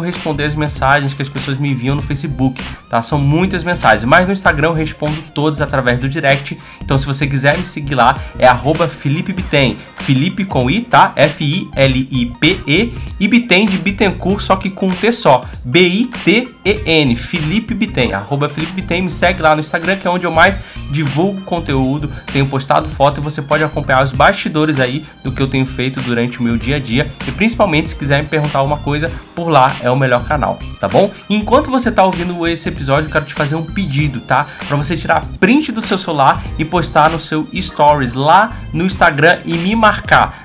consigo responder as mensagens que as pessoas me enviam no Facebook, tá? São muitas mensagens, mas no Instagram eu respondo todas através do direct. Então se você quiser me seguir lá, é arroba Felipe. Felipe com I, tá? F-I-L-I-P-E e Bitem de Bittencourt, só que com um T só. B-I-T-E-N, Felipe Bitem, arroba Felipe Bitem, me segue lá no Instagram, que é onde eu mais divulgo conteúdo, tenho postado foto e você pode acompanhar os bastidores aí do que eu tenho feito durante o meu dia a dia e principalmente se quiser me perguntar alguma coisa, por lá é o melhor canal, tá bom? Enquanto você tá ouvindo esse episódio, eu quero te fazer um pedido, tá? Para você tirar print do seu celular e postar no seu stories lá no Instagram e me marcar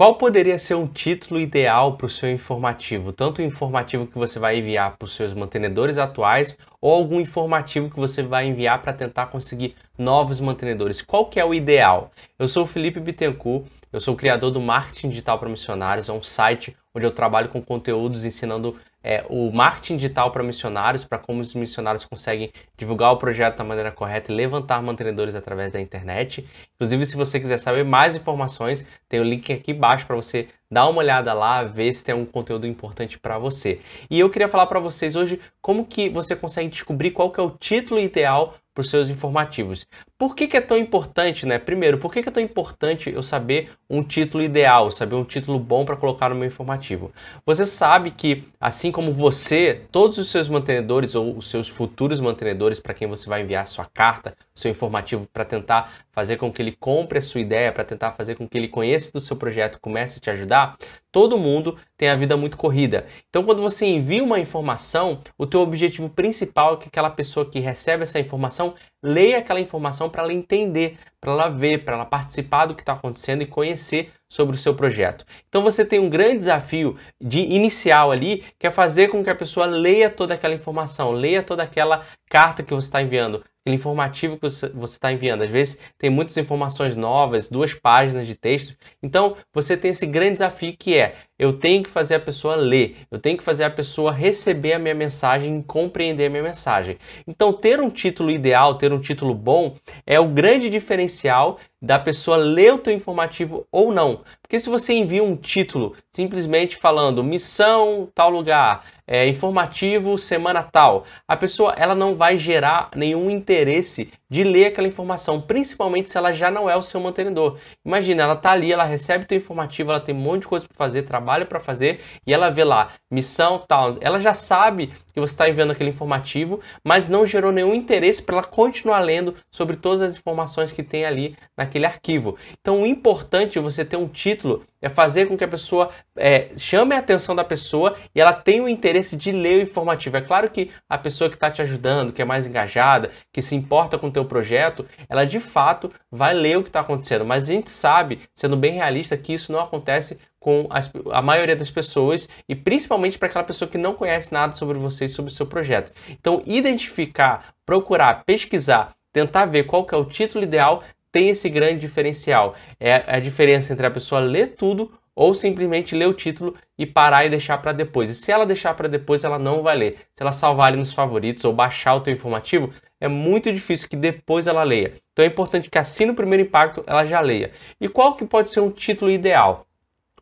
Qual poderia ser um título ideal para o seu informativo? Tanto o informativo que você vai enviar para os seus mantenedores atuais ou algum informativo que você vai enviar para tentar conseguir novos mantenedores. Qual que é o ideal? Eu sou o Felipe Bittencourt, eu sou o criador do Marketing Digital para Missionários, é um site onde eu trabalho com conteúdos ensinando é, o marketing digital para missionários, para como os missionários conseguem divulgar o projeto da maneira correta e levantar mantenedores através da internet. Inclusive, se você quiser saber mais informações, tem o link aqui embaixo para você dar uma olhada lá, ver se tem um conteúdo importante para você. E eu queria falar para vocês hoje como que você consegue descobrir qual que é o título ideal para os seus informativos. Por que, que, é tão importante, né? Primeiro, por que, que, é tão importante eu saber um título ideal, saber um título bom para colocar no meu informativo? Você sabe que, assim como você, todos os seus mantenedores ou os seus futuros mantenedores para quem você vai enviar sua carta, seu informativo para tentar fazer com que ele compre a sua ideia, para tentar fazer com que ele conheça do seu projeto, comece a te ajudar, todo mundo tem a vida muito corrida. Então, quando você envia uma informação, o teu objetivo principal é que aquela pessoa que recebe essa informação leia aquela informação para ela entender, para ela ver, para ela participar do que está acontecendo e conhecer sobre o seu projeto. Então você tem um grande desafio de inicial ali, que é fazer com que a pessoa leia toda aquela informação, leia toda aquela carta que você está enviando, aquele informativo que você está enviando. Às vezes tem muitas informações novas, duas páginas de texto. Então você tem esse grande desafio que é eu tenho que fazer a pessoa ler, eu tenho que fazer a pessoa receber a minha mensagem e compreender a minha mensagem. Então, ter um título ideal, ter um título bom, é o grande diferencial da pessoa ler o teu informativo ou não. Porque se você envia um título simplesmente falando missão tal lugar, é, informativo semana tal, a pessoa ela não vai gerar nenhum interesse de ler aquela informação, principalmente se ela já não é o seu mantenedor. Imagina, ela tá ali, ela recebe teu informativo, ela tem um monte de coisa para fazer, trabalho para fazer, e ela vê lá missão tal, ela já sabe que você está enviando aquele informativo, mas não gerou nenhum interesse para ela continuar lendo sobre todas as informações que tem ali naquele arquivo. Então, o importante de você ter um título é fazer com que a pessoa é, chame a atenção da pessoa e ela tenha o interesse de ler o informativo. É claro que a pessoa que está te ajudando, que é mais engajada, que se importa com o teu projeto, ela de fato vai ler o que está acontecendo. Mas a gente sabe, sendo bem realista, que isso não acontece com as, a maioria das pessoas e principalmente para aquela pessoa que não conhece nada sobre você e sobre o seu projeto. Então, identificar, procurar, pesquisar, tentar ver qual que é o título ideal tem esse grande diferencial. É a diferença entre a pessoa ler tudo ou simplesmente ler o título e parar e deixar para depois. E se ela deixar para depois, ela não vai ler. Se ela salvar ali nos favoritos ou baixar o teu informativo, é muito difícil que depois ela leia. Então é importante que assim no primeiro impacto ela já leia. E qual que pode ser um título ideal?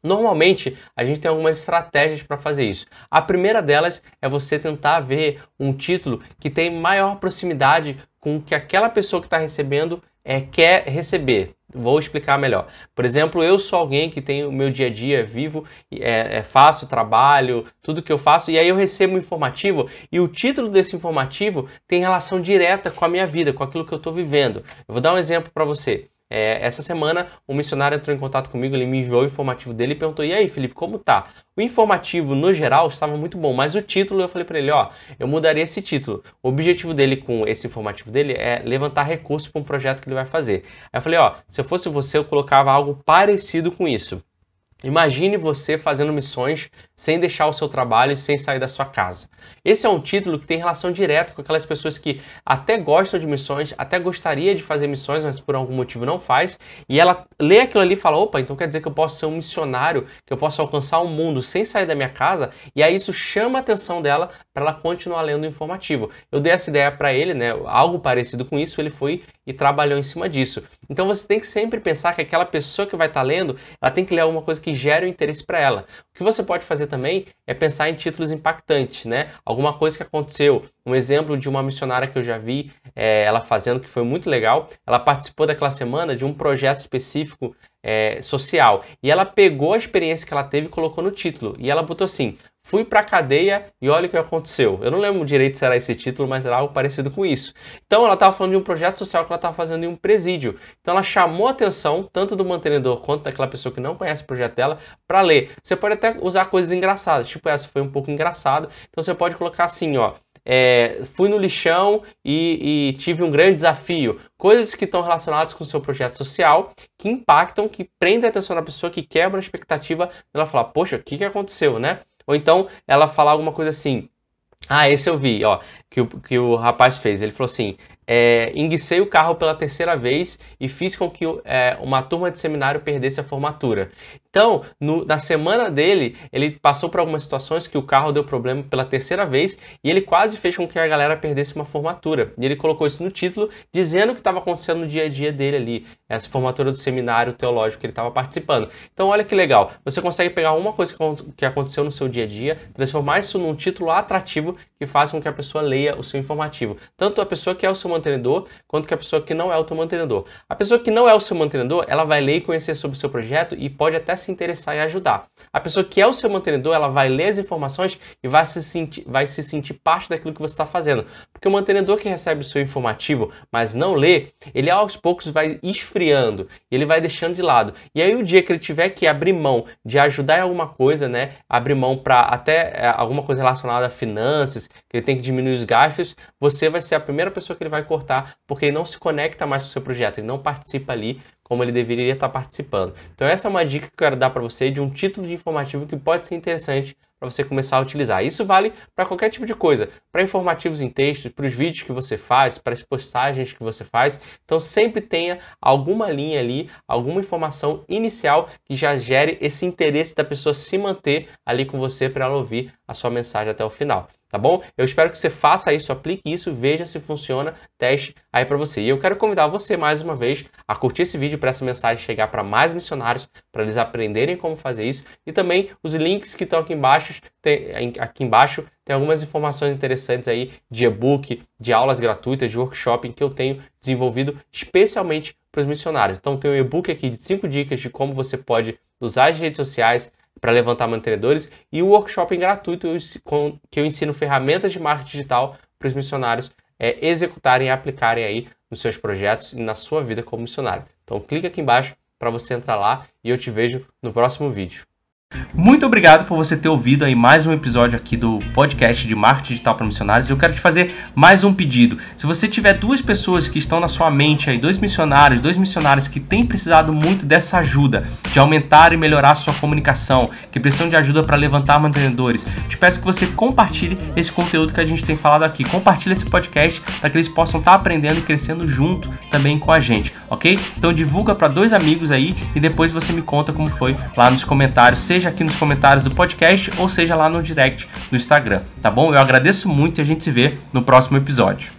Normalmente, a gente tem algumas estratégias para fazer isso. A primeira delas é você tentar ver um título que tem maior proximidade com o que aquela pessoa que está recebendo é, quer receber. Vou explicar melhor. Por exemplo, eu sou alguém que tem o meu dia a dia vivo, é, é, faço trabalho, tudo que eu faço, e aí eu recebo um informativo e o título desse informativo tem relação direta com a minha vida, com aquilo que eu estou vivendo. Eu vou dar um exemplo para você. É, essa semana, um missionário entrou em contato comigo, ele me enviou o informativo dele e perguntou: E aí, Felipe, como tá? O informativo, no geral, estava muito bom, mas o título, eu falei para ele: Ó, eu mudaria esse título. O objetivo dele com esse informativo dele é levantar recursos para um projeto que ele vai fazer. Aí eu falei: Ó, se eu fosse você, eu colocava algo parecido com isso. Imagine você fazendo missões sem deixar o seu trabalho e sem sair da sua casa. Esse é um título que tem relação direta com aquelas pessoas que até gostam de missões, até gostaria de fazer missões, mas por algum motivo não faz, e ela lê aquilo ali e fala: opa, então quer dizer que eu posso ser um missionário, que eu posso alcançar o mundo sem sair da minha casa, e aí isso chama a atenção dela para ela continuar lendo o informativo. Eu dei essa ideia para ele, né? Algo parecido com isso, ele foi e trabalhou em cima disso. Então você tem que sempre pensar que aquela pessoa que vai estar tá lendo, ela tem que ler alguma coisa que gere um interesse para ela. O que você pode fazer também é pensar em títulos impactantes, né? Alguma coisa que aconteceu. Um exemplo de uma missionária que eu já vi é, ela fazendo que foi muito legal. Ela participou daquela semana de um projeto específico é, social e ela pegou a experiência que ela teve e colocou no título. E ela botou assim: Fui pra cadeia e olha o que aconteceu. Eu não lembro direito se era esse título, mas era algo parecido com isso. Então ela estava falando de um projeto social que ela estava fazendo em um presídio. Então ela chamou a atenção tanto do mantenedor quanto daquela pessoa que não conhece o projeto dela para ler. Você pode até usar coisas engraçadas, tipo essa foi um pouco engraçada. Então você pode colocar assim, ó. É, fui no lixão e, e, tive um grande desafio. Coisas que estão relacionadas com o seu projeto social, que impactam, que prendem a atenção da pessoa, que quebram a expectativa dela falar, poxa, o que, que aconteceu, né? Ou então ela falar alguma coisa assim. Ah, esse eu vi, ó, que o, que o rapaz fez. Ele falou assim: é, enguicei o carro pela terceira vez e fiz com que é, uma turma de seminário perdesse a formatura. Então, no, na semana dele, ele passou por algumas situações que o carro deu problema pela terceira vez e ele quase fez com que a galera perdesse uma formatura. E ele colocou isso no título, dizendo o que estava acontecendo no dia a dia dele ali, essa formatura do seminário teológico que ele estava participando. Então, olha que legal, você consegue pegar uma coisa que aconteceu no seu dia a dia, transformar isso num título atrativo que faz com que a pessoa leia o seu informativo. Tanto a pessoa que é o seu mantenedor, quanto que a pessoa que não é o seu mantenedor. A pessoa que não é o seu mantenedor, ela vai ler e conhecer sobre o seu projeto e pode até se interessar em ajudar. A pessoa que é o seu mantenedor, ela vai ler as informações e vai se sentir, vai se sentir parte daquilo que você está fazendo. Porque o mantenedor que recebe o seu informativo, mas não lê, ele aos poucos vai esfriando, ele vai deixando de lado. E aí o dia que ele tiver que abrir mão de ajudar em alguma coisa, né, abrir mão para até é, alguma coisa relacionada a finanças, que ele tem que diminuir os gastos, você vai ser a primeira pessoa que ele vai cortar, porque ele não se conecta mais com o seu projeto, ele não participa ali como ele deveria estar participando. Então essa é uma dica que eu quero dar para você de um título de informativo que pode ser interessante para você começar a utilizar. Isso vale para qualquer tipo de coisa, para informativos em texto, para os vídeos que você faz, para as postagens que você faz. Então sempre tenha alguma linha ali, alguma informação inicial que já gere esse interesse da pessoa se manter ali com você para ela ouvir a sua mensagem até o final tá bom? Eu espero que você faça isso, aplique isso, veja se funciona, teste aí para você. E eu quero convidar você mais uma vez a curtir esse vídeo para essa mensagem chegar para mais missionários, para eles aprenderem como fazer isso e também os links que estão aqui embaixo, tem, aqui embaixo tem algumas informações interessantes aí de e-book, de aulas gratuitas, de workshop que eu tenho desenvolvido especialmente para os missionários. Então tem um e-book aqui de 5 dicas de como você pode usar as redes sociais para levantar mantenedores e o workshop gratuito que eu ensino ferramentas de marketing digital para os missionários é, executarem e aplicarem aí nos seus projetos e na sua vida como missionário. Então clica aqui embaixo para você entrar lá e eu te vejo no próximo vídeo. Muito obrigado por você ter ouvido aí mais um episódio aqui do podcast de marketing digital para missionários. Eu quero te fazer mais um pedido. Se você tiver duas pessoas que estão na sua mente aí, dois missionários, dois missionários que têm precisado muito dessa ajuda de aumentar e melhorar a sua comunicação, que precisam de ajuda para levantar mantenedores, te peço que você compartilhe esse conteúdo que a gente tem falado aqui. Compartilhe esse podcast para que eles possam estar tá aprendendo e crescendo junto também com a gente, ok? Então divulga para dois amigos aí e depois você me conta como foi lá nos comentários. Seja seja aqui nos comentários do podcast ou seja lá no direct do Instagram, tá bom? Eu agradeço muito e a gente se vê no próximo episódio.